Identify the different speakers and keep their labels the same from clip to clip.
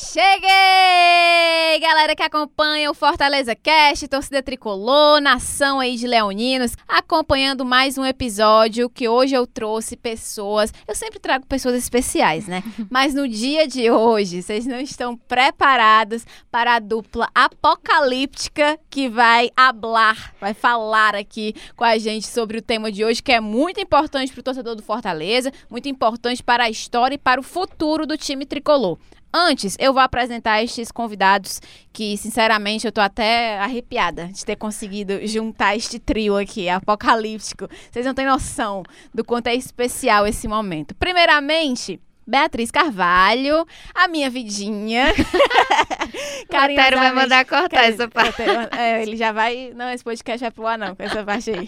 Speaker 1: Cheguei! Galera que acompanha o Fortaleza Cast, torcida tricolor, nação aí de leoninos, acompanhando mais um episódio que hoje eu trouxe pessoas. Eu sempre trago pessoas especiais, né? Mas no dia de hoje, vocês não estão preparados para a dupla apocalíptica que vai hablar, vai falar aqui com a gente sobre o tema de hoje, que é muito importante para o torcedor do Fortaleza, muito importante para a história e para o futuro do time tricolor. Antes, eu vou apresentar estes convidados que, sinceramente, eu tô até arrepiada de ter conseguido juntar este trio aqui, apocalíptico. Vocês não têm noção do quanto é especial esse momento. Primeiramente, Beatriz Carvalho, a minha vidinha.
Speaker 2: Carinho vai mandar cortar essa parte.
Speaker 1: É, ele já vai. Não, esse podcast vai pro ar, não, com essa parte aí.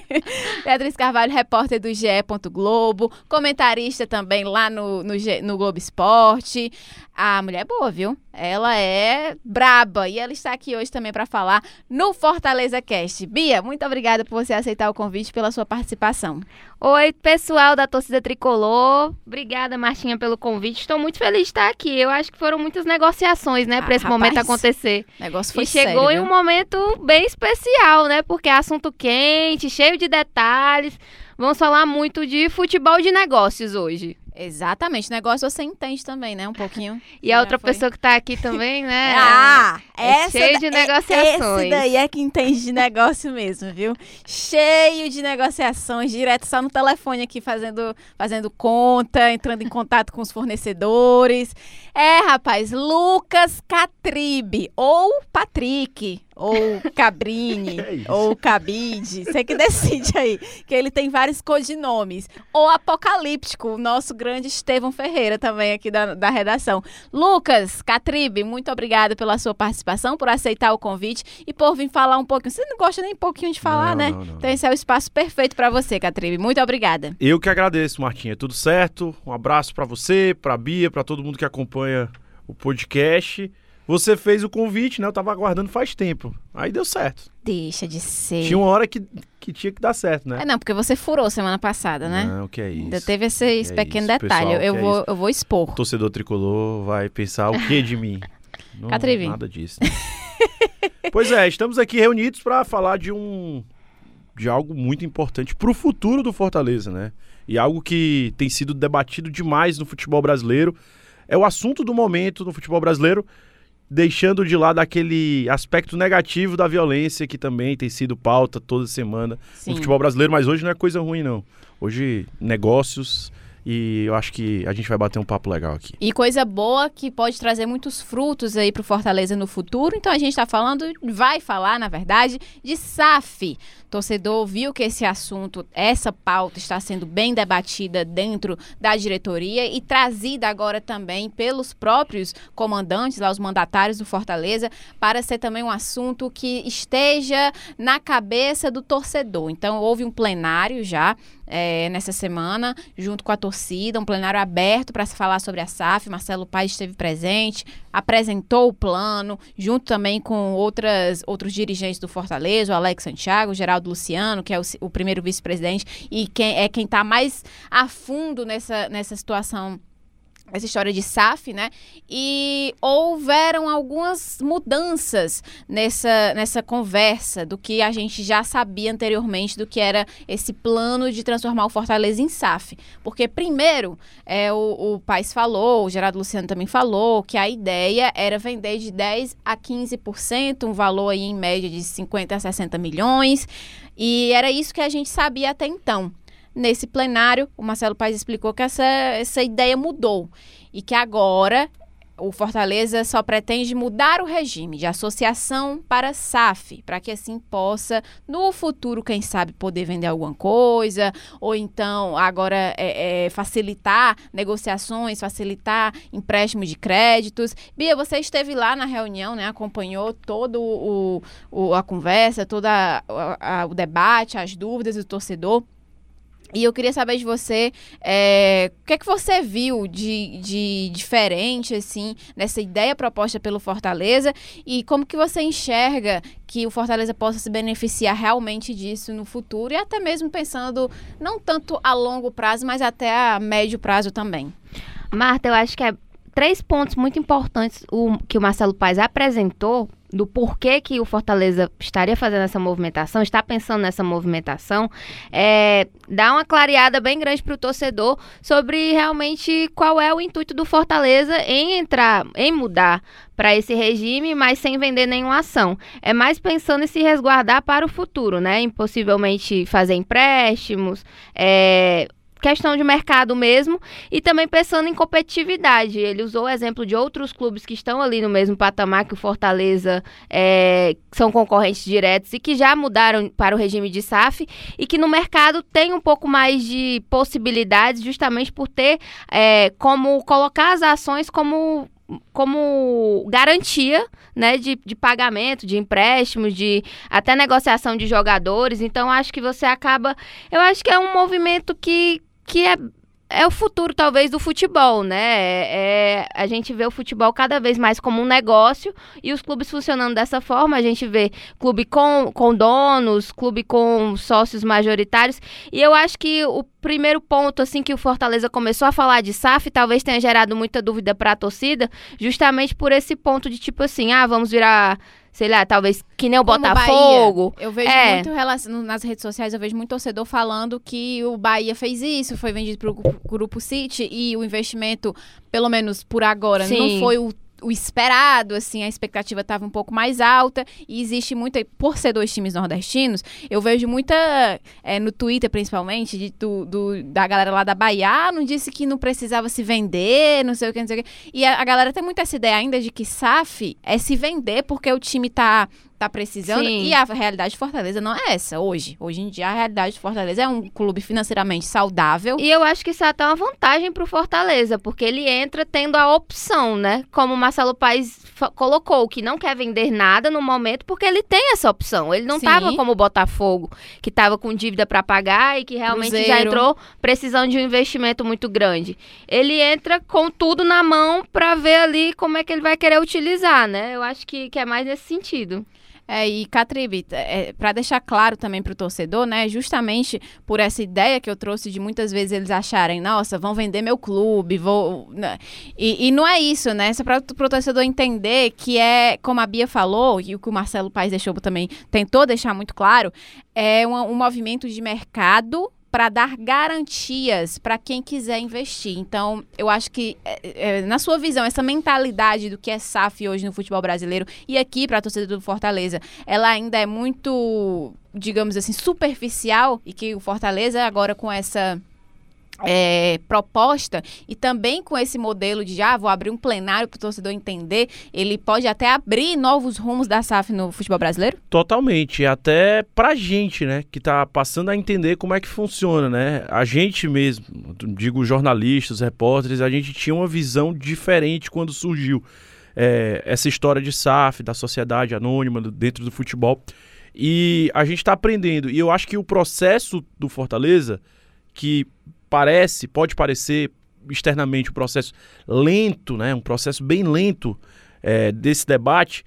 Speaker 1: Beatriz Carvalho, repórter do GE. Globo, comentarista também lá no, no, no Globo Esporte. A mulher é boa, viu? Ela é braba e ela está aqui hoje também para falar no Fortaleza Cast. Bia, muito obrigada por você aceitar o convite pela sua participação.
Speaker 2: Oi, pessoal da torcida tricolor. Obrigada, Martinha, pelo convite. Estou muito feliz de estar aqui. Eu acho que foram muitas negociações, né, para ah, esse rapaz, momento acontecer.
Speaker 1: O negócio foi
Speaker 2: e chegou
Speaker 1: sério,
Speaker 2: em um momento bem especial, né? Porque é assunto quente, cheio de detalhes. Vamos falar muito de futebol de negócios hoje.
Speaker 1: Exatamente. Negócio você entende também, né? Um pouquinho.
Speaker 2: e a outra foi. pessoa que tá aqui também, né?
Speaker 1: ah!
Speaker 2: É essa cheio de negociações.
Speaker 1: Esse daí é que entende de negócio mesmo, viu? Cheio de negociações, direto só no telefone aqui fazendo, fazendo conta, entrando em contato com os fornecedores. É, rapaz, Lucas Catribe ou Patrick, ou Cabrini, é ou Cabide, você que decide aí, que ele tem vários codinomes. Ou Apocalíptico, o nosso grande Estevão Ferreira também aqui da, da redação. Lucas Catribe, muito obrigada pela sua participação, por aceitar o convite e por vir falar um pouquinho. Você não gosta nem um pouquinho de falar,
Speaker 3: não,
Speaker 1: né?
Speaker 3: Não, não,
Speaker 1: então esse é o espaço perfeito para você, Catribe. Muito obrigada.
Speaker 3: Eu que agradeço, Martinha. Tudo certo? Um abraço para você, para Bia, para todo mundo que acompanha o podcast. Você fez o convite, né? Eu tava aguardando faz tempo. Aí deu certo.
Speaker 1: Deixa de ser.
Speaker 3: Tinha uma hora que, que tinha que dar certo, né?
Speaker 1: É, não, porque você furou semana passada, né?
Speaker 3: Não, que é isso.
Speaker 1: Ainda teve esse, esse é pequeno detalhe. Pessoal, eu, é vou, eu vou expor.
Speaker 3: O torcedor tricolor vai pensar o que de mim?
Speaker 1: Não, Catrivi.
Speaker 3: Nada disso. Né? pois é, estamos aqui reunidos para falar de um de algo muito importante para o futuro do Fortaleza, né? E algo que tem sido debatido demais no futebol brasileiro. É o assunto do momento no futebol brasileiro deixando de lado aquele aspecto negativo da violência que também tem sido pauta toda semana Sim. no futebol brasileiro, mas hoje não é coisa ruim não. Hoje negócios e eu acho que a gente vai bater um papo legal aqui.
Speaker 1: E coisa boa que pode trazer muitos frutos aí para o Fortaleza no futuro. Então a gente está falando, vai falar, na verdade, de SAF. Torcedor viu que esse assunto, essa pauta está sendo bem debatida dentro da diretoria e trazida agora também pelos próprios comandantes, lá os mandatários do Fortaleza, para ser também um assunto que esteja na cabeça do torcedor. Então houve um plenário já é, nessa semana, junto com a torcida, um plenário aberto para se falar sobre a SAF. Marcelo Paes esteve presente, apresentou o plano, junto também com outras, outros dirigentes do Fortaleza, o Alex Santiago, o Geraldo Luciano, que é o, o primeiro vice-presidente, e quem é quem está mais a fundo nessa, nessa situação essa história de SAF, né? E houveram algumas mudanças nessa, nessa conversa do que a gente já sabia anteriormente do que era esse plano de transformar o Fortaleza em SAF. Porque, primeiro, é, o, o Paes falou, o Gerardo Luciano também falou, que a ideia era vender de 10% a 15%, um valor aí em média de 50 a 60 milhões. E era isso que a gente sabia até então. Nesse plenário, o Marcelo Paes explicou que essa, essa ideia mudou e que agora o Fortaleza só pretende mudar o regime de associação para SAF, para que assim possa, no futuro, quem sabe, poder vender alguma coisa, ou então agora é, é, facilitar negociações, facilitar empréstimos de créditos. Bia, você esteve lá na reunião, né? Acompanhou todo o, o a conversa, todo o debate, as dúvidas do torcedor. E eu queria saber de você é, o que é que você viu de, de diferente assim nessa ideia proposta pelo Fortaleza e como que você enxerga que o Fortaleza possa se beneficiar realmente disso no futuro e até mesmo pensando não tanto a longo prazo, mas até a médio prazo também.
Speaker 2: Marta, eu acho que é três pontos muito importantes o, que o Marcelo Paes apresentou do porquê que o Fortaleza estaria fazendo essa movimentação, está pensando nessa movimentação, é, dá uma clareada bem grande para o torcedor sobre realmente qual é o intuito do Fortaleza em entrar, em mudar para esse regime, mas sem vender nenhuma ação. É mais pensando em se resguardar para o futuro, né? Impossivelmente fazer empréstimos, é, questão de mercado mesmo e também pensando em competitividade. Ele usou o exemplo de outros clubes que estão ali no mesmo patamar que o Fortaleza, é, são concorrentes diretos e que já mudaram para o regime de SAF e que no mercado tem um pouco mais de possibilidades justamente por ter é, como colocar as ações como como garantia né, de, de pagamento, de empréstimos, de até negociação de jogadores. Então, acho que você acaba. Eu acho que é um movimento que, que é, é o futuro, talvez, do futebol, né? É, é, a gente vê o futebol cada vez mais como um negócio e os clubes funcionando dessa forma. A gente vê clube com, com donos, clube com sócios majoritários. E eu acho que o primeiro ponto, assim, que o Fortaleza começou a falar de SAF, talvez tenha gerado muita dúvida para a torcida, justamente por esse ponto de tipo assim, ah, vamos virar sei lá, talvez que nem o
Speaker 1: Como
Speaker 2: Botafogo.
Speaker 1: Bahia. Eu vejo
Speaker 2: É.
Speaker 1: muito nas redes sociais, eu vejo muito torcedor falando que o Bahia fez isso, foi vendido pro gru- Grupo City e o investimento, pelo menos por agora,
Speaker 2: Sim.
Speaker 1: não foi o o esperado, assim, a expectativa estava um pouco mais alta e existe muita, por ser dois times nordestinos, eu vejo muita, é, no Twitter principalmente, de, do, do- da galera lá da Bahia, ah, não disse que não precisava se vender, não sei o que, não sei o que. E a, a galera tem muito essa ideia ainda de que SAF é se vender porque o time tá, tá precisando.
Speaker 2: Sim.
Speaker 1: E a realidade de Fortaleza não é essa hoje. Hoje em dia, a realidade de Fortaleza é um clube financeiramente saudável.
Speaker 2: E eu acho que isso é até uma vantagem pro Fortaleza, porque ele entra tendo a opção, né? Como o Marcelo Paes colocou, que não quer vender nada no momento, porque ele tem essa opção. Ele não
Speaker 1: Sim.
Speaker 2: tava como o Botafogo, que tava com dívida para pagar e que realmente já
Speaker 1: Cruzeiro.
Speaker 2: entrou precisando de um investimento muito grande. Ele entra com tudo na mão para ver ali como é que ele vai querer utilizar, né? Eu acho que, que é mais nesse sentido.
Speaker 1: É, e Catribe, é, para deixar claro também para o torcedor, né, justamente por essa ideia que eu trouxe de muitas vezes eles acharem, nossa, vão vender meu clube, vou. né, E, e não é isso, né? Só para o torcedor entender que é, como a Bia falou, e o que o Marcelo Paes deixou também, tentou deixar muito claro, é um, um movimento de mercado para dar garantias para quem quiser investir. Então, eu acho que, é, é, na sua visão, essa mentalidade do que é SAF hoje no futebol brasileiro e aqui para a torcida do Fortaleza, ela ainda é muito, digamos assim, superficial e que o Fortaleza agora com essa é, proposta e também com esse modelo de ah, vou abrir um plenário para o torcedor entender, ele pode até abrir novos rumos da SAF no futebol brasileiro?
Speaker 3: Totalmente, até pra gente, né, que tá passando a entender como é que funciona, né? A gente mesmo, digo jornalistas, repórteres, a gente tinha uma visão diferente quando surgiu é, essa história de SAF, da sociedade anônima dentro do futebol. E a gente tá aprendendo. E eu acho que o processo do Fortaleza, que parece, pode parecer externamente um processo lento, né? Um processo bem lento é, desse debate,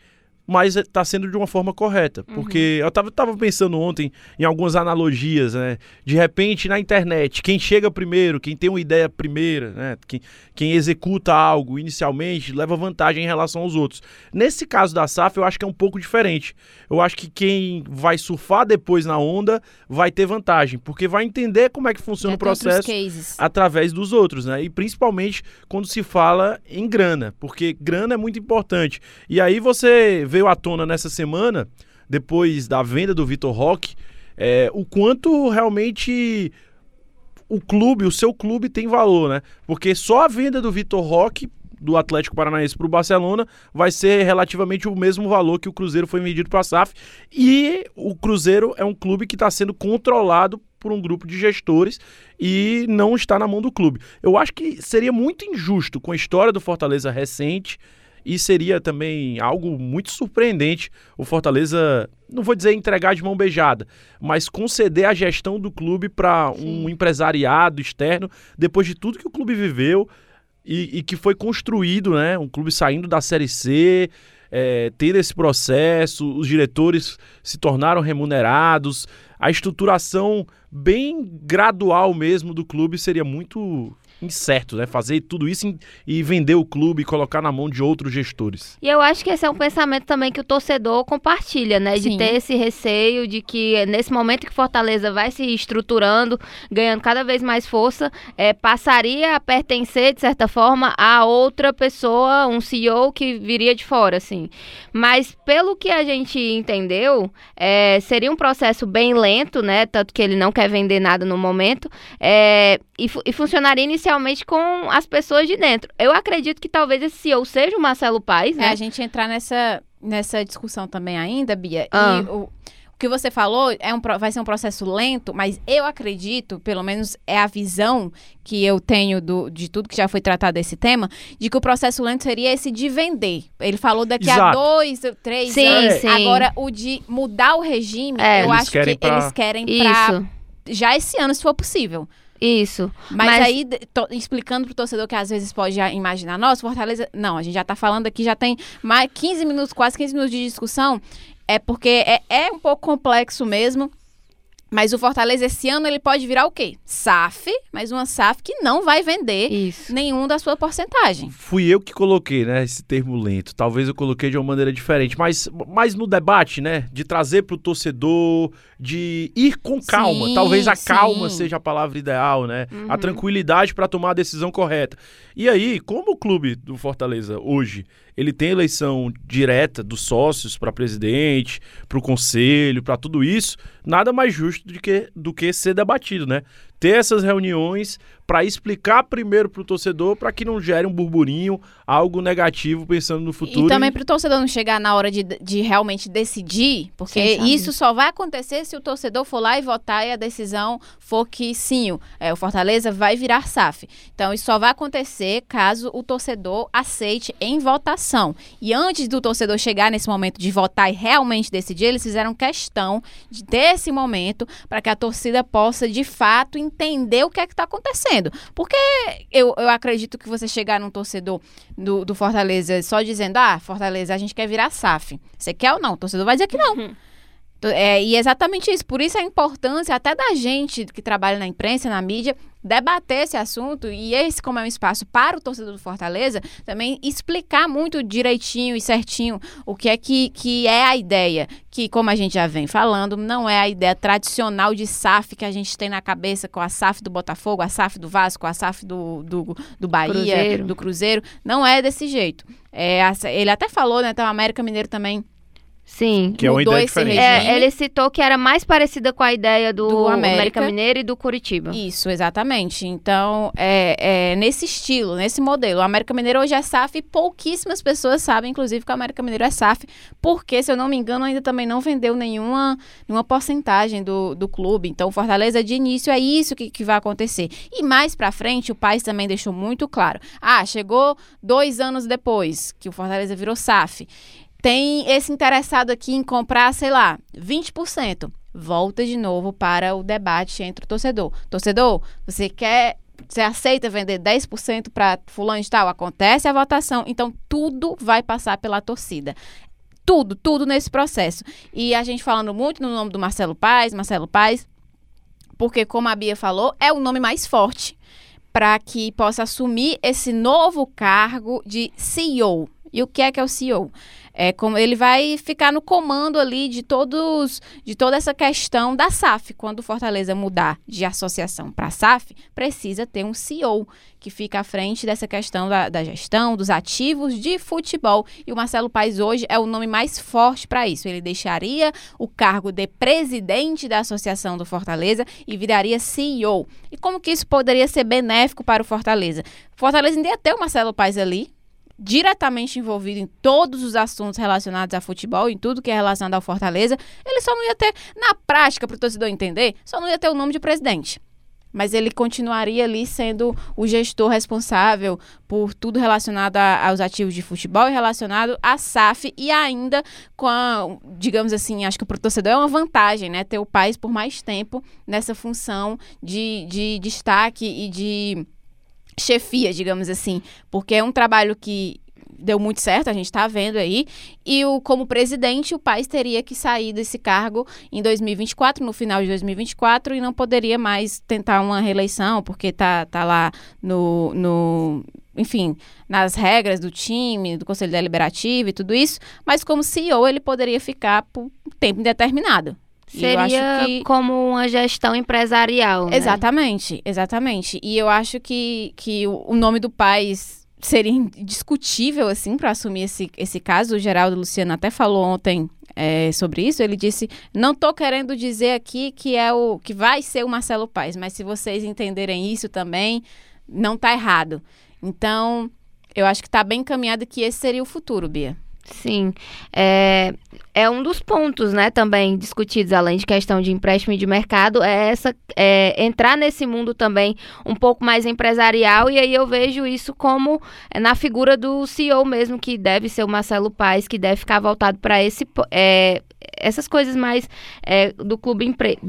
Speaker 3: mas está sendo de uma forma correta. Porque eu tava, tava pensando ontem em algumas analogias, né? De repente, na internet, quem chega primeiro, quem tem uma ideia primeira, né? Quem, quem executa algo inicialmente, leva vantagem em relação aos outros. Nesse caso da SAF, eu acho que é um pouco diferente. Eu acho que quem vai surfar depois na onda vai ter vantagem, porque vai entender como é que funciona
Speaker 1: Já
Speaker 3: o processo através dos outros, né? E principalmente quando se fala em grana, porque grana é muito importante. E aí você veio à tona nessa semana, depois da venda do Vitor Roque, é, o quanto realmente o clube, o seu clube tem valor, né? Porque só a venda do Vitor Roque do Atlético Paranaense para o Barcelona vai ser relativamente o mesmo valor que o Cruzeiro foi vendido para a SAF. E o Cruzeiro é um clube que está sendo controlado por um grupo de gestores e não está na mão do clube. Eu acho que seria muito injusto com a história do Fortaleza recente e seria também algo muito surpreendente o Fortaleza, não vou dizer entregar de mão beijada, mas conceder a gestão do clube para um empresariado externo depois de tudo que o clube viveu e, e que foi construído, né? Um clube saindo da Série C, é, ter esse processo, os diretores se tornaram remunerados, a estruturação bem gradual mesmo do clube seria muito incerto, né? Fazer tudo isso em- e vender o clube e colocar na mão de outros gestores.
Speaker 2: E eu acho que esse é um pensamento também que o torcedor compartilha, né? De
Speaker 1: Sim.
Speaker 2: ter esse receio de que nesse momento que Fortaleza vai se estruturando, ganhando cada vez mais força, é, passaria a pertencer, de certa forma, a outra pessoa, um CEO que viria de fora, assim. Mas pelo que a gente entendeu, é, seria um processo bem lento, né? Tanto que ele não quer vender nada no momento. é, e, fu- e funcionaria inicialmente com as pessoas de dentro. Eu acredito que talvez esse CEO seja o Marcelo Paes,
Speaker 1: É,
Speaker 2: né?
Speaker 1: a gente entrar nessa, nessa discussão também ainda, Bia.
Speaker 2: Ah.
Speaker 1: E o, o que você falou é um, pro- vai ser um processo lento, mas eu acredito, pelo menos é a visão que eu tenho do, de tudo que já foi tratado desse tema, de que o processo lento seria esse de vender. Ele falou daqui a
Speaker 3: Exato.
Speaker 1: dois, três
Speaker 2: Sim,
Speaker 1: anos.
Speaker 2: sim.
Speaker 1: Agora, o de mudar o regime,
Speaker 2: É.
Speaker 1: eu
Speaker 3: Eles
Speaker 1: acho que
Speaker 3: pra-
Speaker 1: eles querem pra
Speaker 2: Isso,
Speaker 1: já esse ano, se for possível.
Speaker 2: Isso.
Speaker 1: Mas,
Speaker 2: Mas-
Speaker 1: aí, explicando pro torcedor que às vezes pode já imaginar, nossa, Fortaleza. Não, a gente já tá falando aqui, já tem mais 15 minutos, quase 15 minutos de discussão. É porque é, é um pouco complexo mesmo. Mas o Fortaleza esse ano ele pode virar o quê? SAF, mas uma SAF que não vai vender
Speaker 2: Isso.
Speaker 1: nenhum da sua porcentagem.
Speaker 3: Fui eu que coloquei, né, esse termo lento. Talvez eu coloquei de uma maneira diferente, mas, mas no debate, né, de trazer pro torcedor, de ir com calma.
Speaker 1: Sim,
Speaker 3: Talvez a calma
Speaker 1: sim.
Speaker 3: seja a palavra ideal, né? A
Speaker 2: Uhum.
Speaker 3: tranquilidade para tomar a decisão correta. E aí, como o clube do Fortaleza hoje, ele tem eleição direta dos sócios para presidente, para o conselho, para tudo isso, nada mais justo do que, do que ser debatido, né? Ter essas reuniões para explicar primeiro para o torcedor, para que não gere um burburinho, algo negativo pensando no futuro.
Speaker 1: E também pro torcedor não chegar na hora de, de realmente decidir, porque isso só vai acontecer se o torcedor for lá e votar e a decisão for que sim, o- é, o Fortaleza vai virar SAF. Então isso só vai acontecer caso o torcedor aceite em votação. E antes do torcedor chegar nesse momento de votar e realmente decidir, eles fizeram questão de ter esse momento para que a torcida possa de fato entender o que é que está acontecendo. Porque eu, eu acredito que você chegar num torcedor do, do Fortaleza só dizendo, ah, Fortaleza, a gente quer virar SAF. Você quer ou não? O torcedor vai dizer que não. To- É, e é exatamente isso. Por isso a importância até da gente que trabalha na imprensa, na mídia, debater esse assunto. E esse, como é um espaço para o torcedor do Fortaleza, também explicar muito direitinho e certinho o que é que, que é a ideia. Que, como a gente já vem falando, não é a ideia tradicional de SAF que a gente tem na cabeça com a SAF do Botafogo, a SAF do Vasco, a SAF do, do, do Bahia,
Speaker 2: Cruzeiro.
Speaker 1: do Cruzeiro. Não é desse jeito. É, a- ele até falou, né? Então, o América Mineiro também
Speaker 2: Sim.
Speaker 3: Que é uma ideia diferente.
Speaker 2: É, ele citou que era mais parecida com a ideia do,
Speaker 1: Do América.
Speaker 2: América. Mineiro e do Curitiba.
Speaker 1: Isso, exatamente. Então, é, é nesse estilo, nesse modelo. O América Mineiro hoje é SAF e pouquíssimas pessoas sabem, inclusive, que o América Mineiro é SAF, porque, se eu não me engano, ainda também não vendeu nenhuma, nenhuma porcentagem do, do clube. Então, o Fortaleza, de início, é isso que, que vai acontecer. E mais pra frente, o Paes também deixou muito claro. Ah, chegou dois anos depois que o Fortaleza virou SAF. Tem esse interessado aqui em comprar, sei lá, 20%. Volta de novo para o debate entre o torcedor. Torcedor, você quer. Você aceita vender 10% para fulano de tal? Acontece a votação. Então, tudo vai passar pela torcida. Tudo, tudo nesse processo. E a gente falando muito no nome do Marcelo Paes, Marcelo Paes, porque, como a Bia falou, é o nome mais forte para que possa assumir esse novo cargo de CEO. E o que é que é o CEO? É como ele vai ficar no comando ali de todos, de toda essa questão da SAF. Quando o Fortaleza mudar de associação para SAF, precisa ter um CEO que fica à frente dessa questão da, da gestão, dos ativos de futebol. E o Marcelo Paes hoje é o nome mais forte para isso. Ele deixaria o cargo de presidente da associação do Fortaleza e viraria CEO. E como que isso poderia ser benéfico para o Fortaleza? Fortaleza ainda ia ter o Marcelo Paes ali, diretamente envolvido em todos os assuntos relacionados a futebol, em tudo que é relacionado ao Fortaleza, ele só não ia ter, na prática, para o torcedor entender, só não ia ter o nome de presidente. Mas ele continuaria ali sendo o gestor responsável por tudo relacionado a- aos ativos de futebol e relacionado à SAF e ainda com a, digamos assim, acho que para o torcedor é uma vantagem, né? Ter o país por mais tempo nessa função de, de destaque e de chefia, digamos assim, porque é um trabalho que deu muito certo, a gente está vendo aí. E o, como presidente, o Paes teria que sair desse cargo em 2024, no final de 2024, e não poderia mais tentar uma reeleição, porque tá, tá lá no, no enfim, nas regras do time, do Conselho Deliberativo e tudo isso, mas como CEO ele poderia ficar por tempo indeterminado.
Speaker 2: Seria que... como uma gestão empresarial. Né?
Speaker 1: Exatamente, exatamente. E eu acho que, que o nome do país seria indiscutível, assim, para assumir esse, esse caso. O Geraldo Luciano até falou ontem é, sobre isso. Ele disse: não estou querendo dizer aqui que é o que vai ser o Marcelo Paes, mas se vocês entenderem isso também, não está errado. Então, eu acho que está bem encaminhado que esse seria o futuro, Bia.
Speaker 2: Sim, é, é um dos pontos, né, também discutidos, além de questão de empréstimo e de mercado, é essa é, entrar nesse mundo também um pouco mais empresarial, e aí eu vejo isso como é, na figura do CEO mesmo, que deve ser o Marcelo Paes, que deve ficar voltado para esse é, essas coisas mais é, do clube empre,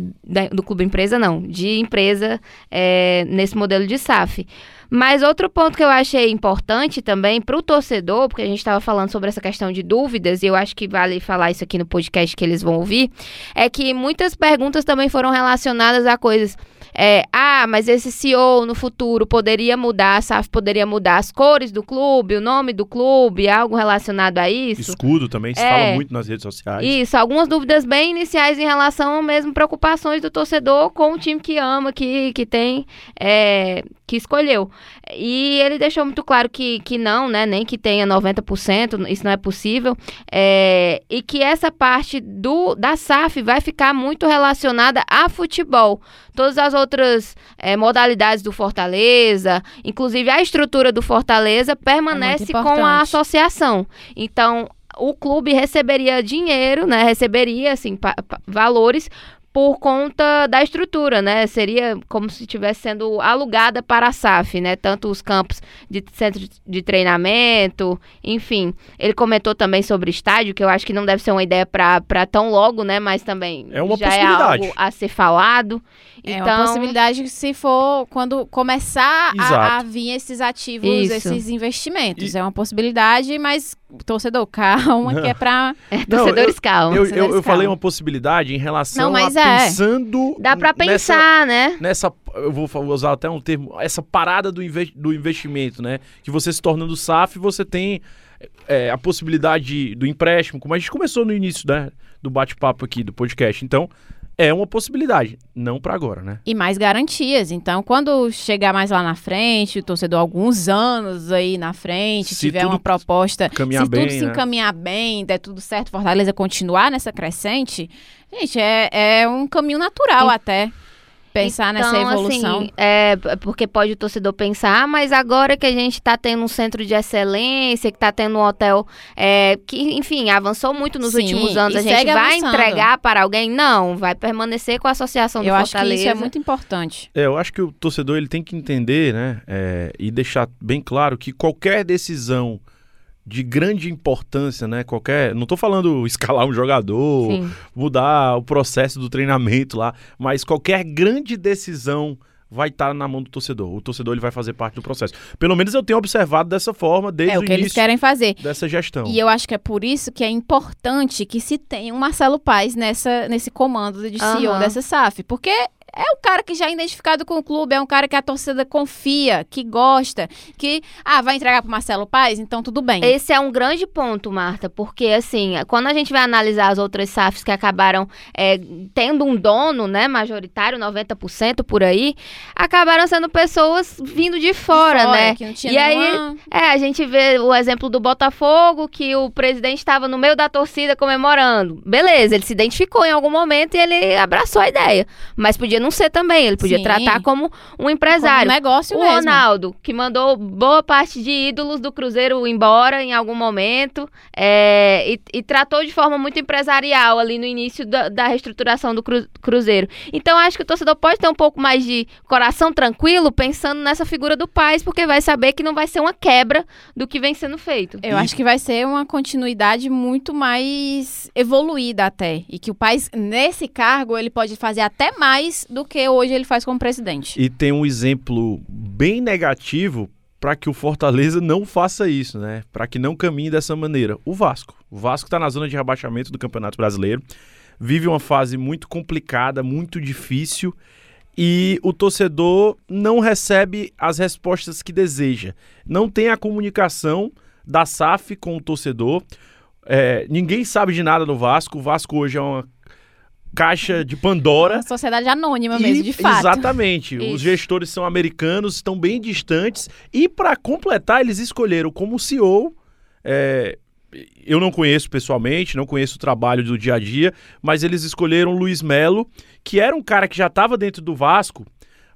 Speaker 2: do clube empresa não, de empresa é, nesse modelo de SAF. Mas outro ponto que eu achei importante também para o torcedor, porque a gente estava falando sobre essa questão de dúvidas, e eu acho que vale falar isso aqui no podcast que eles vão ouvir, é que muitas perguntas também foram relacionadas a coisas é, ah, mas esse CEO no futuro poderia mudar, a SAF poderia mudar as cores do clube, o nome do clube, algo relacionado a isso.
Speaker 3: Escudo também, se é, fala muito nas redes sociais.
Speaker 2: Isso, algumas dúvidas bem iniciais em relação a mesmo preocupações do torcedor com o time que ama, que, que tem, é, que escolheu. E ele deixou muito claro que, que não, né, nem que tenha 90%, isso não é possível, é, e que essa parte do, da SAF vai ficar muito relacionada a futebol. Todas as outras é, modalidades do Fortaleza, inclusive a estrutura do Fortaleza, permanece é com a associação. Então, o clube receberia dinheiro, né? Receberia assim valores por conta da estrutura, né? Seria como se estivesse sendo alugada para a SAF, né? Tanto os campos de centro de treinamento, enfim. Ele comentou também sobre estádio, que eu acho que não deve ser uma ideia para tão logo, né? Mas também
Speaker 3: é uma
Speaker 2: já
Speaker 3: possibilidade.
Speaker 2: é algo a ser falado.
Speaker 1: É então... uma possibilidade se for quando começar a, a, vir esses ativos, Isso. esses investimentos. E... É uma possibilidade, mas torcedor, calma, que é pra.
Speaker 2: É, torcedores,
Speaker 3: eu,
Speaker 2: calma.
Speaker 3: Eu, eu, eu, falei uma possibilidade em relação Não, mas a é. pensando.
Speaker 2: Dá pra pensar,
Speaker 3: nessa,
Speaker 2: né?
Speaker 3: Nessa. Eu vou usar até um termo. Essa parada do, inve do investimento, né? Que você se tornando SAF, você tem. É, a possibilidade do empréstimo, como a gente começou no início né, do bate-papo aqui do podcast. Então, é uma possibilidade, não para agora, né?
Speaker 1: E mais garantias. Então, quando chegar mais lá na frente, o torcedor alguns anos aí na frente, se tiver uma proposta, se
Speaker 3: bem,
Speaker 1: tudo se
Speaker 3: né?
Speaker 1: encaminhar bem, der tudo certo, Fortaleza continuar nessa crescente, gente, é, é um caminho natural e... até pensar então, nessa evolução.
Speaker 2: Assim, é, porque pode o torcedor pensar, ah, mas agora que a gente está tendo um centro de excelência, que está tendo um hotel é, que, enfim, avançou muito nos Sim, últimos anos, a gente vai avançando. entregar para alguém? Não, vai permanecer com a associação do
Speaker 1: eu
Speaker 2: Fortaleza.
Speaker 1: Eu acho que isso é muito importante.
Speaker 3: É, eu acho que o torcedor ele tem que entender, né, é, e deixar bem claro que qualquer decisão de grande importância, né? Qualquer. Não estou falando escalar um jogador, Sim. mudar o processo do treinamento lá, mas qualquer grande decisão vai estar tá na mão do torcedor. O torcedor ele vai fazer parte do processo. Pelo menos eu tenho observado dessa forma desde
Speaker 1: é o,
Speaker 3: o
Speaker 1: que eles querem fazer
Speaker 3: dessa gestão.
Speaker 1: E eu acho que é por isso que é importante que se tenha um Marcelo Paes nessa nesse comando de CEO uhum. dessa SAF, porque é um cara que já é identificado com o clube, é um cara que a torcida confia, que gosta, que, ah, vai entregar pro Marcelo Paes, então tudo bem.
Speaker 2: Esse é um grande ponto, Marta, porque, assim, quando a gente vai analisar as outras SAFs que acabaram é, tendo um dono, né, majoritário, 90% por aí, acabaram sendo pessoas vindo de fora, de fora né?
Speaker 1: Que não tinha e nenhuma...
Speaker 2: aí, é, a gente vê o exemplo do Botafogo, que o presidente estava no meio da torcida comemorando. Beleza, ele se identificou em algum momento e ele abraçou a ideia, mas podia não ser também. Ele podia Sim. tratar como um empresário.
Speaker 1: Como um negócio
Speaker 2: o
Speaker 1: mesmo.
Speaker 2: Ronaldo, que mandou boa parte de ídolos do Cruzeiro embora em algum momento é, e, e, tratou de forma muito empresarial ali no início da, da reestruturação do cru, Cruzeiro. Então acho que o torcedor pode ter um pouco mais de coração tranquilo pensando nessa figura do Paz, porque vai saber que não vai ser uma quebra do que vem sendo feito.
Speaker 1: Eu acho que vai ser uma continuidade muito mais evoluída até. E que o Paz, nesse cargo, ele pode fazer até mais do que hoje ele faz como presidente.
Speaker 3: E tem um exemplo bem negativo para que o Fortaleza não faça isso, né? Para que não caminhe dessa maneira. O Vasco. O Vasco está na zona de rebaixamento do Campeonato Brasileiro. Vive uma fase muito complicada, muito difícil e o torcedor não recebe as respostas que deseja. Não tem a comunicação da SAF com o torcedor. É, ninguém sabe de nada no Vasco. O Vasco hoje é uma caixa de Pandora.
Speaker 1: Uma sociedade anônima e, mesmo, de fato.
Speaker 3: Exatamente. Isso. Os gestores são americanos, estão bem distantes. E para completar, eles escolheram como CEO. É, eu não conheço pessoalmente, não conheço o trabalho do dia a dia, mas eles escolheram Luiz Melo, que era um cara que já estava dentro do Vasco,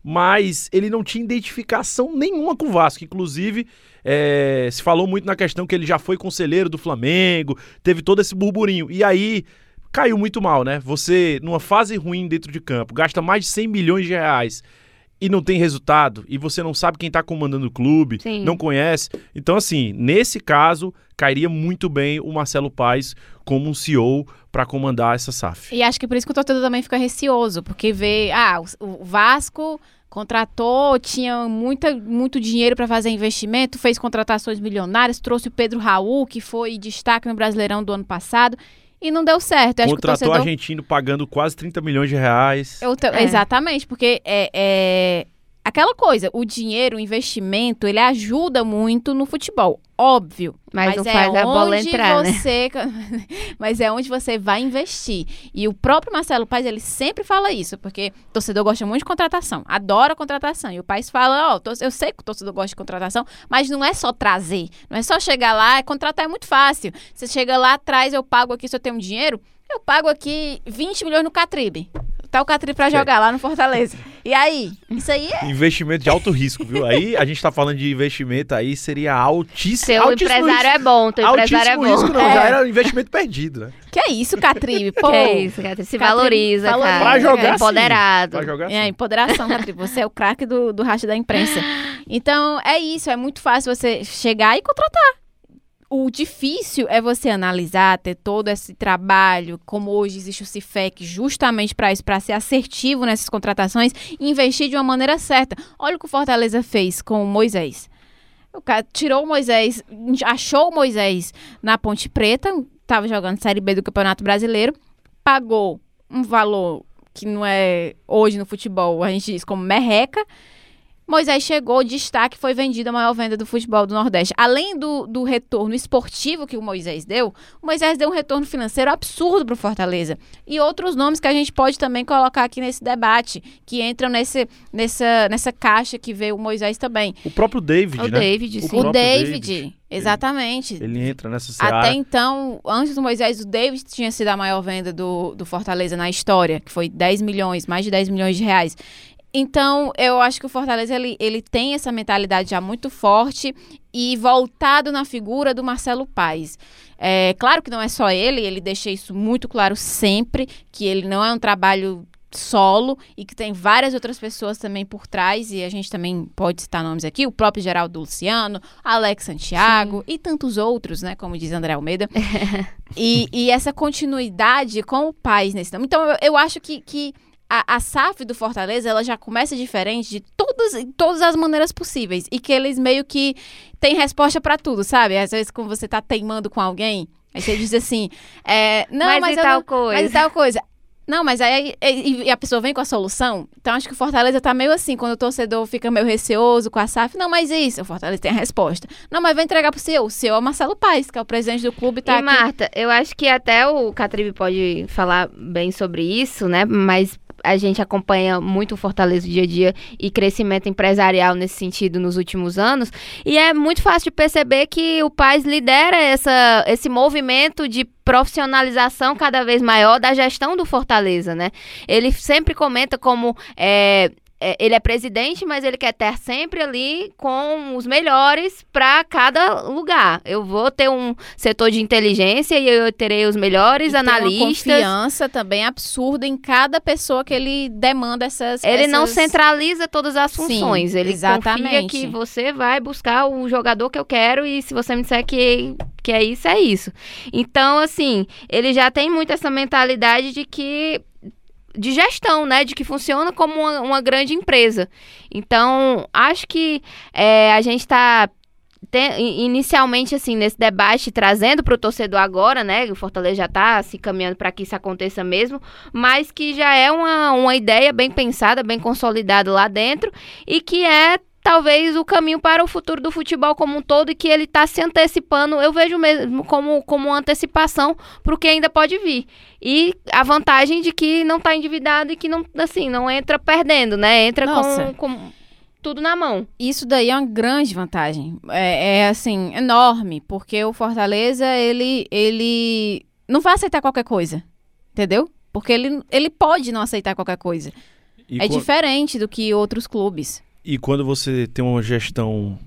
Speaker 3: mas ele não tinha identificação nenhuma com o Vasco. Inclusive, é, se falou muito na questão que ele já foi conselheiro do Flamengo, teve todo esse burburinho. E aí caiu muito mal, né? Você, numa fase ruim dentro de campo, gasta mais de 100 milhões de reais e não tem resultado, e você não sabe quem está comandando o clube, Sim. não conhece. Então, assim, nesse caso, cairia muito bem o Marcelo Paes como um CEO para comandar essa SAF.
Speaker 1: E acho que por isso que o torcedor também fica receoso, porque vê, ah, o Vasco contratou, tinha muita, muito dinheiro para fazer investimento, fez contratações milionárias, trouxe o Pedro Raul, que foi destaque no Brasileirão do ano passado e não deu certo.
Speaker 3: Eu Contratou torcedor... argentino pagando quase 30 milhões de reais.
Speaker 1: Te... É. Exatamente, porque é, é, aquela coisa, o dinheiro, o investimento, ele ajuda muito no futebol, óbvio.
Speaker 2: Mas, mas não é faz a bola entrar,
Speaker 1: né? você, né? mas é onde você vai investir. E o próprio Marcelo Paes, ele sempre fala isso, porque o torcedor gosta muito de contratação, adora contratação. E o Paes fala, ó, oh, eu sei que o torcedor gosta de contratação, mas não é só trazer, não é só chegar lá, contratar é muito fácil. Você chega lá, traz, eu pago aqui se eu tenho dinheiro, eu pago aqui 20 milhões no Catribe tá o Catri pra jogar é. lá no Fortaleza. E aí? Isso aí é.
Speaker 3: Investimento de alto risco, viu? Aí a gente tá falando de investimento aí, seria altíssimo.
Speaker 2: Seu
Speaker 3: altíssimo
Speaker 2: empresário
Speaker 3: risco.
Speaker 2: é bom, teu empresário é bom.
Speaker 3: Risco, não, é. Já era investimento perdido, né?
Speaker 1: Que é isso, Catri? Pô,
Speaker 2: que é isso, Catri? Se valoriza, valoriza, cara.
Speaker 3: Pra jogar é
Speaker 2: empoderado.
Speaker 3: Pra jogar
Speaker 1: É, empoderação, Catri. Você é o craque do, do racha da imprensa. Então, é isso. É muito fácil você chegar e contratar o difícil é você analisar, ter todo esse trabalho, como hoje existe o CIFEC, justamente para isso, para ser assertivo nessas contratações e investir de uma maneira certa. Olha o que o Fortaleza fez com o Moisés. O cara tirou o Moisés, achou o Moisés na Ponte Preta, estava jogando Série B do Campeonato Brasileiro, pagou um valor que não é hoje no futebol, a gente diz como merreca, Moisés chegou, destaque, foi vendido a maior venda do futebol do Nordeste. Além do, do retorno esportivo que o Moisés deu, o Moisés deu um retorno financeiro absurdo para o Fortaleza. E outros nomes que a gente pode também colocar aqui nesse debate, que entram nesse, nessa, nessa caixa que veio o Moisés também.
Speaker 3: O próprio David,
Speaker 1: o
Speaker 3: né?
Speaker 1: David,
Speaker 3: o,
Speaker 1: sim. o David. David. Exatamente.
Speaker 3: Ele, ele, entra nessa seara.
Speaker 1: Até então, antes do Moisés, o David tinha sido a maior venda do, do Fortaleza na história, que foi 10 milhões, mais de 10 milhões de reais. Então, eu acho que o Fortaleza ele, ele tem essa mentalidade já muito forte e voltado na figura do Marcelo Paes. É, claro que não é só ele, ele deixa isso muito claro sempre, que ele não é um trabalho solo e que tem várias outras pessoas também por trás, e a gente também pode citar nomes aqui, o próprio Geraldo Luciano, Alex Santiago Sim. e tantos outros, né, como diz André Almeida. e, e, essa continuidade com o Paes nesse Então, eu, eu acho que, que a, a SAF do Fortaleza ela já começa diferente de todas, todas as maneiras possíveis. E que eles meio que têm resposta para tudo, sabe? Às vezes, quando você tá teimando com alguém, aí você diz assim: é, Não, mas,
Speaker 2: mas e tal não, coisa.
Speaker 1: Mas e tal coisa. Não, mas aí e, e a pessoa vem com a solução. Então acho que o Fortaleza tá meio assim, quando o torcedor fica meio receoso com a SAF. Não, mas isso, o Fortaleza tem a resposta. Não, mas vai entregar pro CEO. O CEO é o Marcelo Paes, que é o presidente do clube, tá
Speaker 2: e,
Speaker 1: aqui.
Speaker 2: Marta, eu acho que até o Catribe pode falar bem sobre isso, né? Mas a gente acompanha muito o Fortaleza dia a dia e crescimento empresarial nesse sentido nos últimos anos. E é muito fácil de perceber que o Paz lidera essa, esse movimento de profissionalização cada vez maior da gestão do Fortaleza, né? Ele sempre comenta como é, é, ele é presidente, mas ele quer ter sempre ali com os melhores para cada lugar. Eu vou ter um setor de inteligência e eu terei os melhores
Speaker 1: e
Speaker 2: analistas. Tem
Speaker 1: uma confiança também absurda em cada pessoa que ele demanda essas.
Speaker 2: Ele
Speaker 1: essas...
Speaker 2: não centraliza todas as funções.
Speaker 1: Sim,
Speaker 2: ele
Speaker 1: exatamente.
Speaker 2: confia que você vai buscar o jogador que eu quero e se você me disser que que é isso, é isso. Então, assim, ele já tem muito essa mentalidade de que de gestão, né? De que funciona como uma, uma grande empresa. Então, acho que é, a gente está inicialmente, assim, nesse debate, trazendo para o torcedor agora, né? O Fortaleza já está se caminhando para que isso aconteça mesmo, mas que já é uma, uma ideia bem pensada, bem consolidada lá dentro e que é talvez o caminho para o futuro do futebol como um todo e que ele está se antecipando, eu vejo mesmo como, como uma antecipação para o que ainda pode vir. E a vantagem de que não está endividado e que não, assim, não entra perdendo, né? Entra com, com tudo na mão.
Speaker 1: Isso daí é uma grande vantagem. É, é, assim, enorme, porque o Fortaleza, ele, ele não vai aceitar qualquer coisa, entendeu? Porque ele, ele pode não aceitar qualquer coisa. E é diferente do que outros clubes.
Speaker 3: E quando você tem uma gestão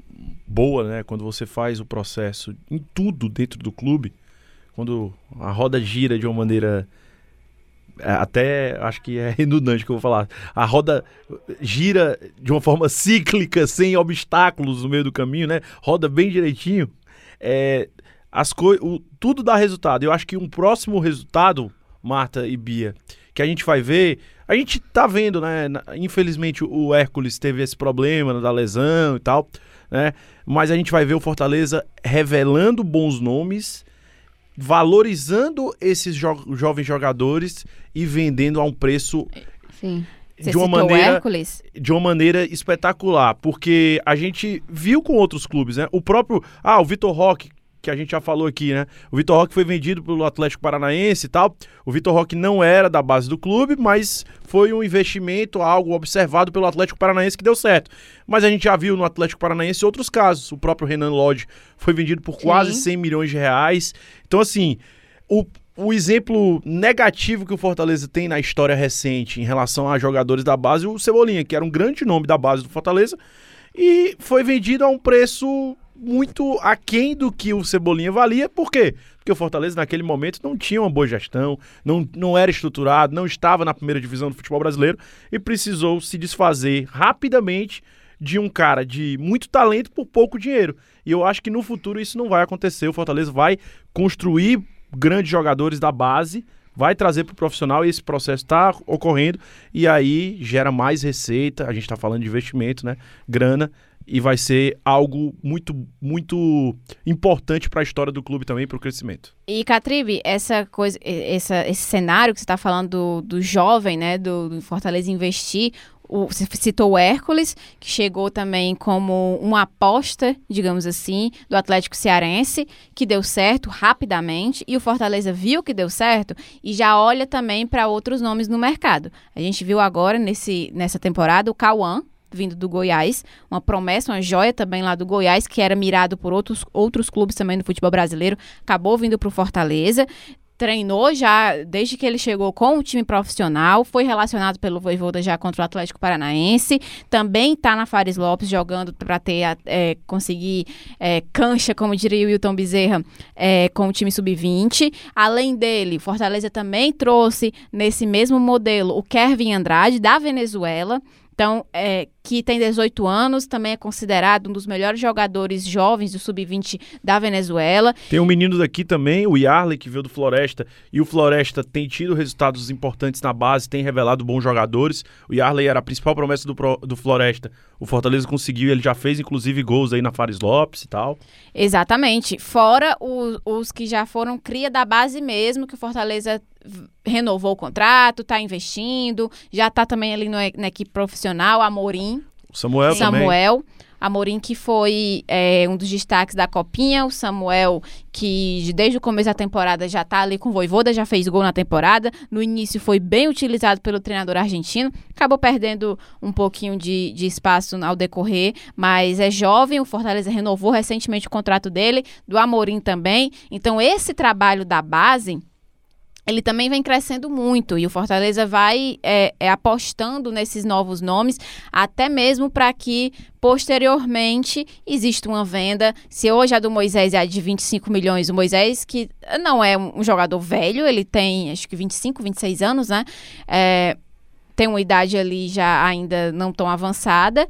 Speaker 3: boa, né? Quando você faz o processo em tudo dentro do clube, quando a roda gira de uma maneira é, até acho que é redundante que eu vou falar. A roda gira de uma forma cíclica, sem obstáculos no meio do caminho, né? Roda bem direitinho. É, as o, tudo dá resultado. Eu acho que um próximo resultado, Marta e Bia, que a gente vai ver, a gente tá vendo, né? Infelizmente o Hércules teve esse problema da lesão e tal, né? Mas a gente vai ver o Fortaleza revelando bons nomes valorizando esses jo jovens jogadores e vendendo a um preço
Speaker 1: Sim.
Speaker 3: de uma maneira de uma maneira espetacular, porque a gente viu com outros clubes, né? O próprio, ah, o Vitor Roque que a gente já falou aqui, né? O Vitor Roque foi vendido pelo Atlético Paranaense e tal. O Vitor Roque não era da base do clube, mas foi um investimento, algo observado pelo Atlético Paranaense que deu certo. Mas a gente já viu no Atlético Paranaense outros casos. O próprio Renan Lodge foi vendido por quase Sim. 100 milhões de reais. Então, assim, o, o exemplo negativo que o Fortaleza tem na história recente em relação a jogadores da base, o Cebolinha, que era um grande nome da base do Fortaleza, e foi vendido a um preço muito aquém do que o Cebolinha valia. Por quê? Porque o Fortaleza naquele momento não tinha uma boa gestão, não, não era estruturado, não estava na primeira divisão do futebol brasileiro e precisou se desfazer rapidamente de um cara de muito talento por pouco dinheiro. E eu acho que no futuro isso não vai acontecer. O Fortaleza vai construir grandes jogadores da base, vai trazer para o profissional e esse processo está ocorrendo e aí gera mais receita. A gente está falando de investimento, né? Grana e vai ser algo muito, muito importante para a história do clube também, para o crescimento.
Speaker 1: E, Catribe, essa coisa, essa, esse cenário que você está falando do, do jovem, né, do, do Fortaleza investir, o, você citou o Hércules, que chegou também como uma aposta, digamos assim, do Atlético Cearense, que deu certo rapidamente, e o Fortaleza viu que deu certo e já olha também para outros nomes no mercado. A gente viu agora, nesse, nessa temporada, o Cauã, vindo do Goiás, uma promessa, uma joia também lá do Goiás, que era mirado por outros, outros clubes também do futebol brasileiro, acabou vindo para o Fortaleza. Treinou já desde que ele chegou com o time profissional, foi relacionado pelo Voivoda já contra o Atlético Paranaense, também está na Fares Lopes jogando para ter é, conseguir é, cancha, como diria o Wilton Bezerra, é, com o time sub-20. Além dele, Fortaleza também trouxe nesse mesmo modelo o Kevin Andrade da Venezuela. Então, é, que tem 18 anos, também é considerado um dos melhores jogadores jovens do sub-20 da Venezuela.
Speaker 3: Tem um menino daqui também, o Yarley, que veio do Floresta, e o Floresta tem tido resultados importantes na base, tem revelado bons jogadores. O Yarley era a principal promessa do, do Floresta. O Fortaleza conseguiu, ele já fez inclusive gols aí na Fares Lopes e tal.
Speaker 1: Exatamente. Fora os, os que já foram cria da base mesmo, que o Fortaleza renovou o contrato, está investindo, já está também ali no, na equipe profissional, Amorim.
Speaker 3: Samuel,
Speaker 1: Samuel. Também. Amorim, que foi é, um dos destaques da Copinha. O Samuel, que desde o começo da temporada já está ali com o Voivoda, já fez gol na temporada. No início foi bem utilizado pelo treinador argentino. Acabou perdendo um pouquinho de, de espaço ao decorrer, mas é jovem. O Fortaleza renovou recentemente o contrato dele, do Amorim também. Então, esse trabalho da base ele também vem crescendo muito e o Fortaleza vai é, é, apostando nesses novos nomes, até mesmo para que posteriormente exista uma venda. Se hoje a do Moisés é a de 25 milhões, o Moisés, que não é um jogador velho, ele tem acho que 25, 26 anos, né? É, tem uma idade ali já ainda não tão avançada.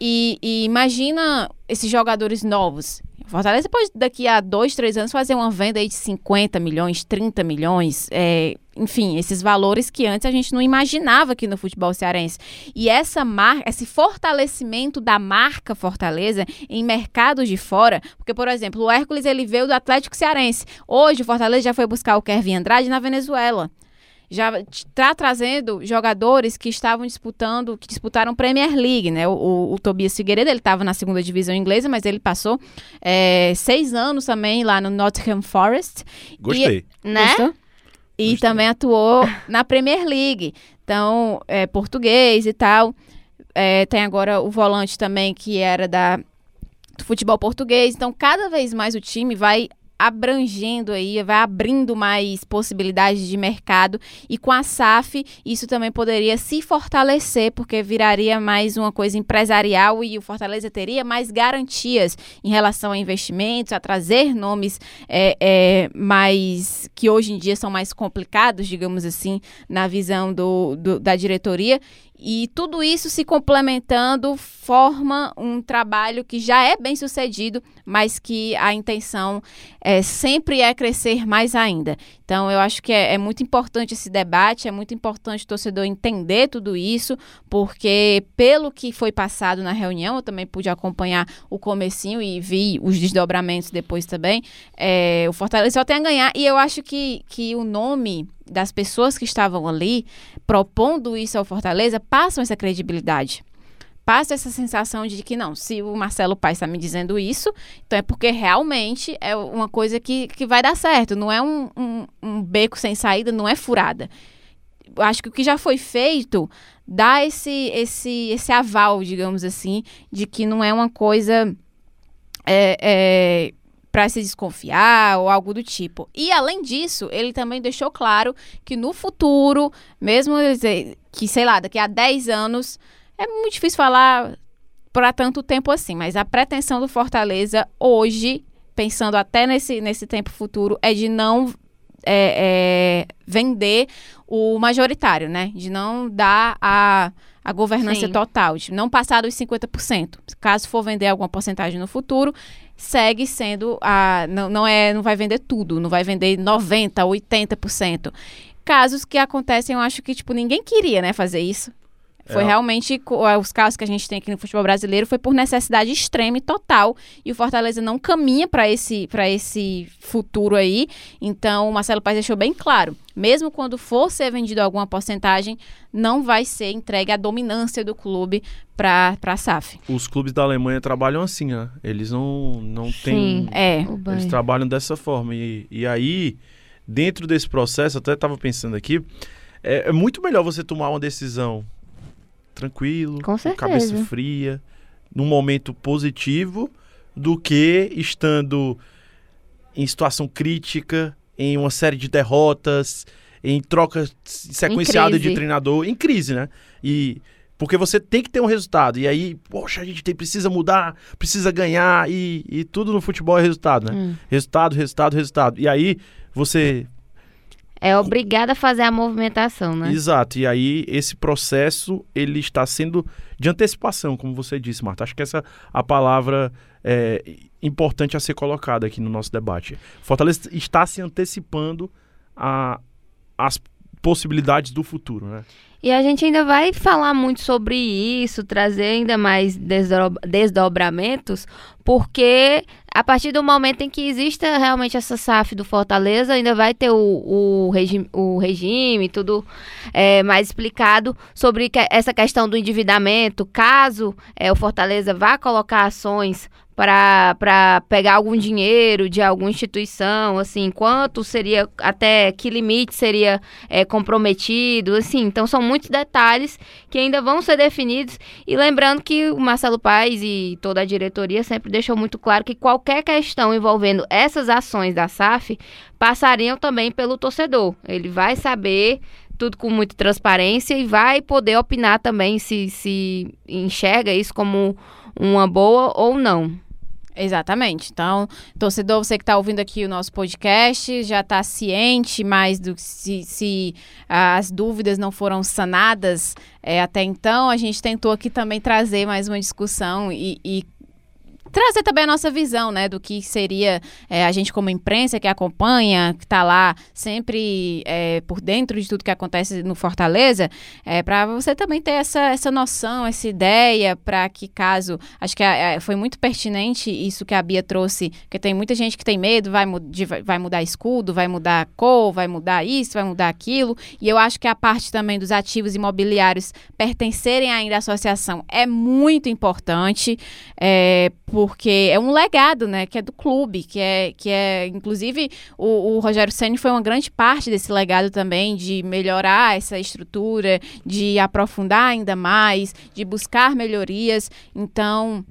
Speaker 1: E, e imagina esses jogadores novos Fortaleza pode, daqui a dois, três anos, fazer uma venda aí de 50 milhões, 30 milhões. É, enfim, esses valores que antes a gente não imaginava aqui no futebol cearense. E essa marca, esse fortalecimento da marca Fortaleza em mercados de fora, porque por exemplo, o Hércules ele veio do Atlético Cearense. Hoje o Fortaleza já foi buscar o Kevin Andrade na Venezuela já está trazendo jogadores que estavam disputando, que disputaram Premier League, né? O, o, o Tobias Figueiredo, ele estava na segunda divisão inglesa, mas ele passou é, seis anos também lá no Nottingham Forest.
Speaker 3: Gostei.
Speaker 1: E, né? Gostou? E Gostei. também atuou na Premier League. Então, é, português e tal. É, tem agora o volante também, que era da do futebol português. Então, cada vez mais o time vai abrangendo aí, vai abrindo mais possibilidades de mercado. E com a SAF isso também poderia se fortalecer porque viraria mais uma coisa empresarial e o Fortaleza teria mais garantias em relação a investimentos, a trazer nomes é, é, mais que hoje em dia são mais complicados, digamos assim, na visão do, do da diretoria e tudo isso se complementando forma um trabalho que já é bem sucedido, mas que a intenção é, sempre é crescer mais ainda. Então, eu acho que é, é, muito importante esse debate, é muito importante o torcedor entender tudo isso, porque pelo que foi passado na reunião, eu também pude acompanhar o comecinho e vi os desdobramentos depois também, é, o Fortaleza só tem a ganhar, e eu acho que, que o nome das pessoas que estavam ali propondo isso ao Fortaleza passam essa credibilidade. Passa essa sensação de que não, se o Marcelo Pai está me dizendo isso, então é porque realmente é uma coisa que, que vai dar certo. Não é um, um, um beco sem saída, não é furada. Acho que o que já foi feito dá esse, esse, esse aval, digamos assim, de que não é uma coisa é, é, para se desconfiar ou algo do tipo. E além disso, ele também deixou claro que no futuro, mesmo que, sei lá, daqui a 10 anos, é muito difícil falar para tanto tempo assim, mas a pretensão do Fortaleza hoje, pensando até nesse, nesse tempo futuro, é de não é, é, vender o majoritário, né? De não dar a, a governança Sim. total, de não passar dos 50%. Caso for vender alguma porcentagem no futuro, segue sendo a não, não é não vai vender tudo, não vai vender 90, 80%. Casos que acontecem, eu acho que tipo ninguém queria, né, fazer isso. Foi é. realmente os casos que a gente tem aqui no futebol brasileiro foi por necessidade extrema e total e o Fortaleza não caminha para esse para esse futuro aí. Então, o Marcelo Paes deixou bem claro, mesmo quando for ser vendido alguma porcentagem, não vai ser entregue a dominância do clube para a SAF.
Speaker 3: Os clubes da Alemanha trabalham assim, né? Eles não não
Speaker 1: Sim,
Speaker 3: têm
Speaker 1: é.
Speaker 3: eles trabalham dessa forma e, e aí dentro desse processo, até estava pensando aqui, é, é muito melhor você tomar uma decisão tranquilo,
Speaker 2: com, com
Speaker 3: cabeça fria, num momento positivo, do que estando em situação crítica, em uma série de derrotas, em troca sequenciada de treinador, em crise, né? E porque você tem que ter um resultado. E aí, poxa, a gente tem, precisa mudar, precisa ganhar, e, e tudo no futebol é resultado, né? Hum. Resultado, resultado, resultado. E aí você
Speaker 2: é obrigada a fazer a movimentação, né?
Speaker 3: Exato. E aí esse processo ele está sendo de antecipação, como você disse, Marta. Acho que essa a palavra é, importante a ser colocada aqui no nosso debate. Fortaleza está se antecipando a, as possibilidades do futuro, né?
Speaker 2: E a gente ainda vai falar muito sobre isso, trazer ainda mais desdobramentos, porque a partir do momento em que exista realmente essa SAF do Fortaleza, ainda vai ter o, o, regi o regime, tudo é, mais explicado sobre que essa questão do endividamento, caso é, o Fortaleza vá colocar ações para pegar algum dinheiro de alguma instituição, assim, quanto seria, até que limite seria é, comprometido, assim, então são muitos detalhes que ainda vão ser definidos, e lembrando que o Marcelo Paes e toda a diretoria sempre deixou muito claro que qualquer questão envolvendo essas ações da SAF passariam também pelo torcedor, ele vai saber tudo com muita transparência e vai poder opinar também se, se enxerga isso como uma boa ou não.
Speaker 1: Exatamente. Então, torcedor, você que está ouvindo aqui o nosso podcast, já está ciente mais do se, se as dúvidas não foram sanadas é, até então. A gente tentou aqui também trazer mais uma discussão e, e trazer também a nossa visão, né, do que seria é, a gente como imprensa que acompanha, que está lá sempre é, por dentro de tudo que acontece no Fortaleza, é, para você também ter essa, essa noção, essa ideia, para que caso, acho que é, foi muito pertinente isso que a Bia trouxe, que tem muita gente que tem medo, vai, de, vai mudar escudo, vai mudar cor, vai mudar isso, vai mudar aquilo, e eu acho que a parte também dos ativos imobiliários pertencerem ainda à associação é muito importante, é, porque é um legado, né, que é do clube, que é, que é inclusive, o, o Rogério Senni foi uma grande parte desse legado também, de melhorar essa estrutura, de aprofundar ainda mais, de buscar melhorias, então...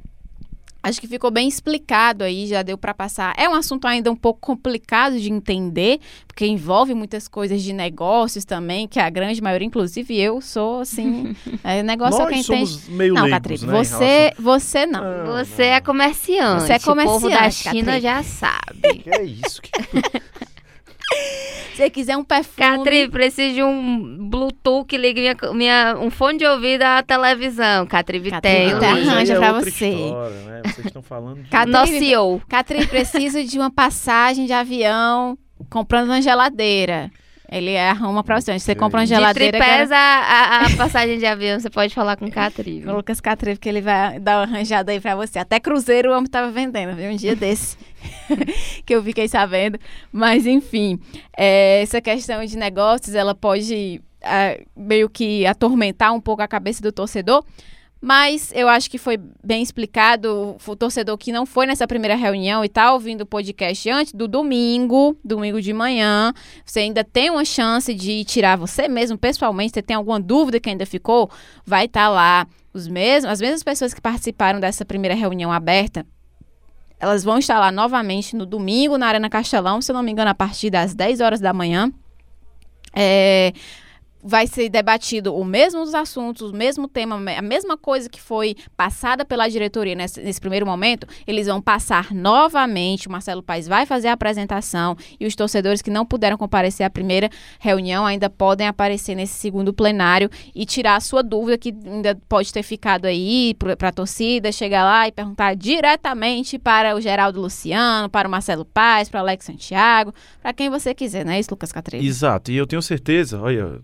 Speaker 1: Acho que ficou bem explicado aí, já deu para passar. É um assunto ainda um pouco complicado de entender, porque envolve muitas coisas de negócios também, que a grande maioria, inclusive eu, sou assim. é, negócio
Speaker 3: Nós
Speaker 1: é quem
Speaker 3: somos
Speaker 1: tem.
Speaker 3: meio
Speaker 1: Não, Catripe,
Speaker 3: né,
Speaker 1: você,
Speaker 3: relação-
Speaker 1: você não.
Speaker 3: Ah,
Speaker 2: Você é comerciante.
Speaker 1: Você é
Speaker 2: O povo da
Speaker 1: comerciante,
Speaker 2: China já sabe.
Speaker 3: Que é isso? Que...
Speaker 1: Se você quiser um perfume.
Speaker 2: Catri, preciso de um Bluetooth que ligue minha, minha- um fone de ouvido à televisão. Tem.
Speaker 3: mas aí
Speaker 1: arranja
Speaker 3: é
Speaker 1: pra você.
Speaker 3: história, né? Vocês estão falando de...
Speaker 1: Cada-
Speaker 2: Nosso CEO.
Speaker 1: Catri, preciso de uma passagem de avião comprando uma geladeira. Ele arruma pra você. Você compra uma
Speaker 2: De
Speaker 1: geladeira.
Speaker 2: tripés a, a, a passagem de avião, você pode falar com Catri.
Speaker 1: O Lucas Catrive, que ele vai dar uma arranjada aí pra você. Até cruzeiro o homem tava vendendo, viu? Um dia desse. que eu fiquei sabendo. Mas, enfim, é, essa questão de negócios, ela pode ah, meio que atormentar um pouco a cabeça do torcedor. Mas eu acho que foi bem explicado. O torcedor que não foi nessa primeira reunião e tá ouvindo o podcast antes do domingo, domingo de manhã, você ainda tem uma chance de tirar você mesmo pessoalmente. Você tem alguma dúvida que ainda ficou? Vai estar lá. Os mesmos, as mesmas pessoas que participaram dessa primeira reunião aberta, elas vão estar lá novamente no domingo na Arena Castelão, se eu não me engano, a partir das 10 horas da manhã. É, vai ser debatido o mesmo dos assuntos, o mesmo tema, a mesma coisa que foi passada pela diretoria nesse, nesse primeiro momento, eles vão passar novamente. O Marcelo Paes vai fazer a apresentação e os torcedores que não puderam comparecer à primeira reunião ainda podem aparecer nesse segundo plenário e tirar a sua dúvida que ainda pode ter ficado aí para a torcida, chegar lá e perguntar diretamente para o Geraldo Luciano, para o Marcelo Paes, para o Alex Santiago, para quem você quiser, não é isso, Lucas Catreira?
Speaker 3: Exato, e eu tenho certeza, olha,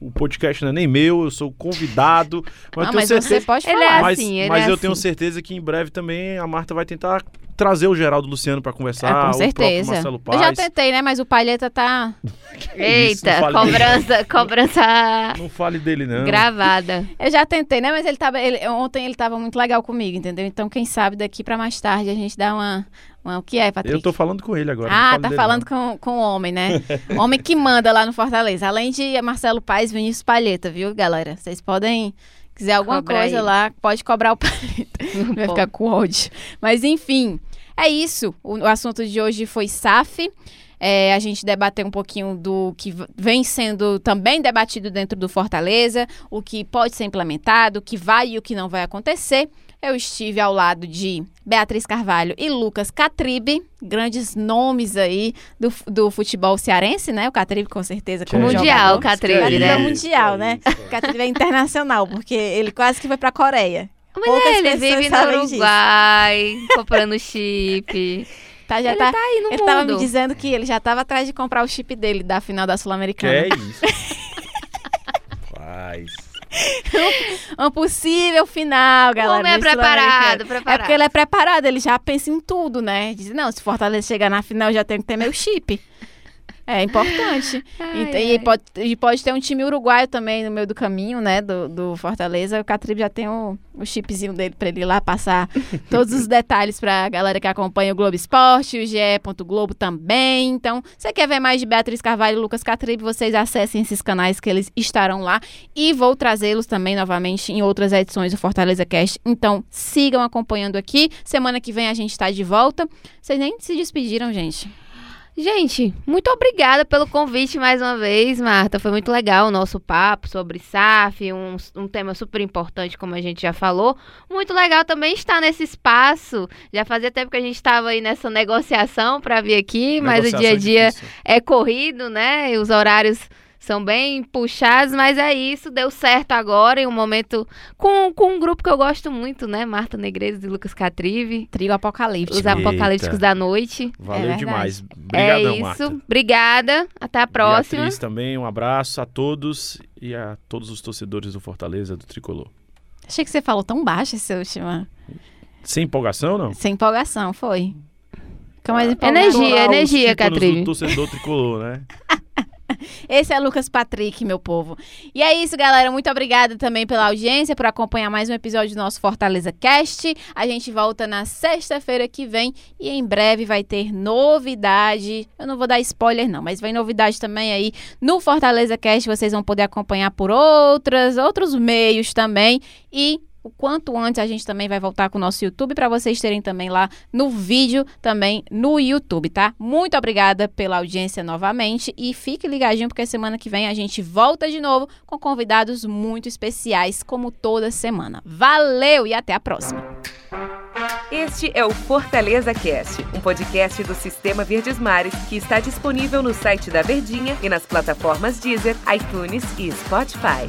Speaker 3: o podcast não é nem meu, eu sou convidado, mas eu tenho
Speaker 1: mas
Speaker 3: certeza...
Speaker 1: você pode
Speaker 2: Ele
Speaker 1: falar.
Speaker 2: é
Speaker 3: mas
Speaker 2: assim, ele
Speaker 3: mas
Speaker 2: é
Speaker 3: eu tenho
Speaker 2: assim.
Speaker 3: certeza que em breve também a Marta vai tentar trazer o Geraldo Luciano para conversar,
Speaker 1: Ah, com
Speaker 3: o próprio
Speaker 1: certeza.
Speaker 3: Marcelo
Speaker 1: Eu
Speaker 3: Paz.
Speaker 1: já tentei, né? Mas o Palheta tá.
Speaker 3: isso,
Speaker 2: Eita,
Speaker 3: fale
Speaker 2: cobrança, cobrança
Speaker 3: Não fale dele não.
Speaker 2: gravada.
Speaker 1: Eu já tentei, né? Mas ele tava. ele- ontem ele tava muito legal comigo, entendeu? Então, quem sabe daqui pra mais tarde a gente dá uma. uma- o que é, Patrick?
Speaker 3: Eu tô falando com ele agora.
Speaker 1: Ah, tá
Speaker 3: dele,
Speaker 1: falando com, com o homem, né? homem que manda lá no Fortaleza. Além de Marcelo Paes, Vinícius Palheta, viu, galera? Vocês podem. Quiser alguma coisa
Speaker 2: ele.
Speaker 1: lá, pode cobrar o Palheta. Vai ficar com ódio. Mas enfim, é isso. O, o assunto de hoje foi SAF. É, a gente debateu um pouquinho do que vem sendo também debatido dentro do Fortaleza, o que pode ser implementado, o que vai e o que não vai acontecer. Eu estive ao lado de Beatriz Carvalho e Lucas Catribe, grandes nomes aí do, do futebol cearense, né? O Catribe, com certeza, como
Speaker 2: Mundial,
Speaker 1: jogador.
Speaker 2: Catribe,
Speaker 1: Catribe
Speaker 2: né?
Speaker 1: é mundial, né? O Catribe é internacional, porque ele quase que foi pra Coreia.
Speaker 2: Mas
Speaker 1: Poucas
Speaker 2: ele
Speaker 1: pessoas
Speaker 2: vive no
Speaker 1: sabem disso.
Speaker 2: Uruguai, comprando chip.
Speaker 1: Tá, já
Speaker 2: ele
Speaker 1: tá,
Speaker 2: tá aí no
Speaker 1: ele
Speaker 2: mundo.
Speaker 1: tava me dizendo que ele já tava atrás de comprar o chip dele da final da
Speaker 3: Que
Speaker 1: Sul-Americana.
Speaker 3: é isso. Faz.
Speaker 1: Um possível final,
Speaker 2: O
Speaker 1: galera.
Speaker 2: homem é
Speaker 1: da
Speaker 2: preparado, preparado.
Speaker 1: É porque ele é preparado, ele já pensa em tudo, né? Diz, não, se Fortaleza chegar na final, eu já tenho que ter meu chip. É importante.
Speaker 2: Ai,
Speaker 1: E, tem- e
Speaker 2: ai.
Speaker 1: pode, e pode ter um time uruguaio também no meio do caminho, né? Do, do Fortaleza. O Catribe já tem o, o chipzinho dele pra ele ir lá passar todos os detalhes pra galera que acompanha o Globo Esporte, o GE. Globo também. Então, você quer ver mais de Beatriz Carvalho e Lucas Catribe, vocês acessem esses canais que eles estarão lá. E vou trazê-los também novamente em outras edições do Fortaleza Cast. Então, sigam acompanhando aqui. Semana que vem a gente tá de volta. Vocês nem se despediram, gente.
Speaker 2: Gente, muito obrigada pelo convite mais uma vez, Marta. Foi muito legal o nosso papo sobre SAF, um, um tema super importante, como a gente já falou. Muito legal também estar nesse espaço. Já fazia tempo que a gente estava aí nessa negociação para vir aqui, mas o dia a
Speaker 3: Negociação
Speaker 2: dia
Speaker 3: difícil.
Speaker 2: é corrido, né? E os horários são bem puxados, mas é isso, deu certo agora em um momento com, com um grupo que eu gosto muito, né? Marta Negreiros e Lucas Catrive.
Speaker 1: Trio Apocalíptico.
Speaker 2: Os Apocalípticos da Noite.
Speaker 3: Valeu
Speaker 1: É
Speaker 3: demais.
Speaker 2: é
Speaker 3: Obrigadão,
Speaker 2: isso.
Speaker 3: Marta.
Speaker 2: Obrigada. Até a próxima.
Speaker 3: Beatriz também, um abraço a todos e a todos os torcedores do Fortaleza, do Tricolor.
Speaker 1: Achei que você falou tão baixo esse último.
Speaker 3: Sem empolgação, não?
Speaker 1: Sem empolgação, foi. Fica mais empolgado.
Speaker 2: Energia, energia, Catrive.
Speaker 3: do torcedor tricolor, né?
Speaker 1: Esse é Lucas Patrick, meu povo. E é isso, galera. Muito obrigada também pela audiência, por acompanhar mais um episódio do nosso Fortaleza Cast. A gente volta na sexta-feira que vem e em breve vai ter novidade. Eu não vou dar spoiler, não, mas vai novidade também aí no Fortaleza Cast. Vocês vão poder acompanhar por outras, outros meios também. E o quanto antes a gente também vai voltar com o nosso YouTube para vocês terem também lá no vídeo, também no YouTube, tá? Muito obrigada pela audiência novamente e fique ligadinho porque semana que vem a gente volta de novo com convidados muito especiais, como toda semana. Valeu e até a próxima!
Speaker 4: Este é o Fortaleza Cast, um podcast do Sistema Verdes Mares que está disponível no site da Verdinha e nas plataformas Deezer, iTunes e Spotify.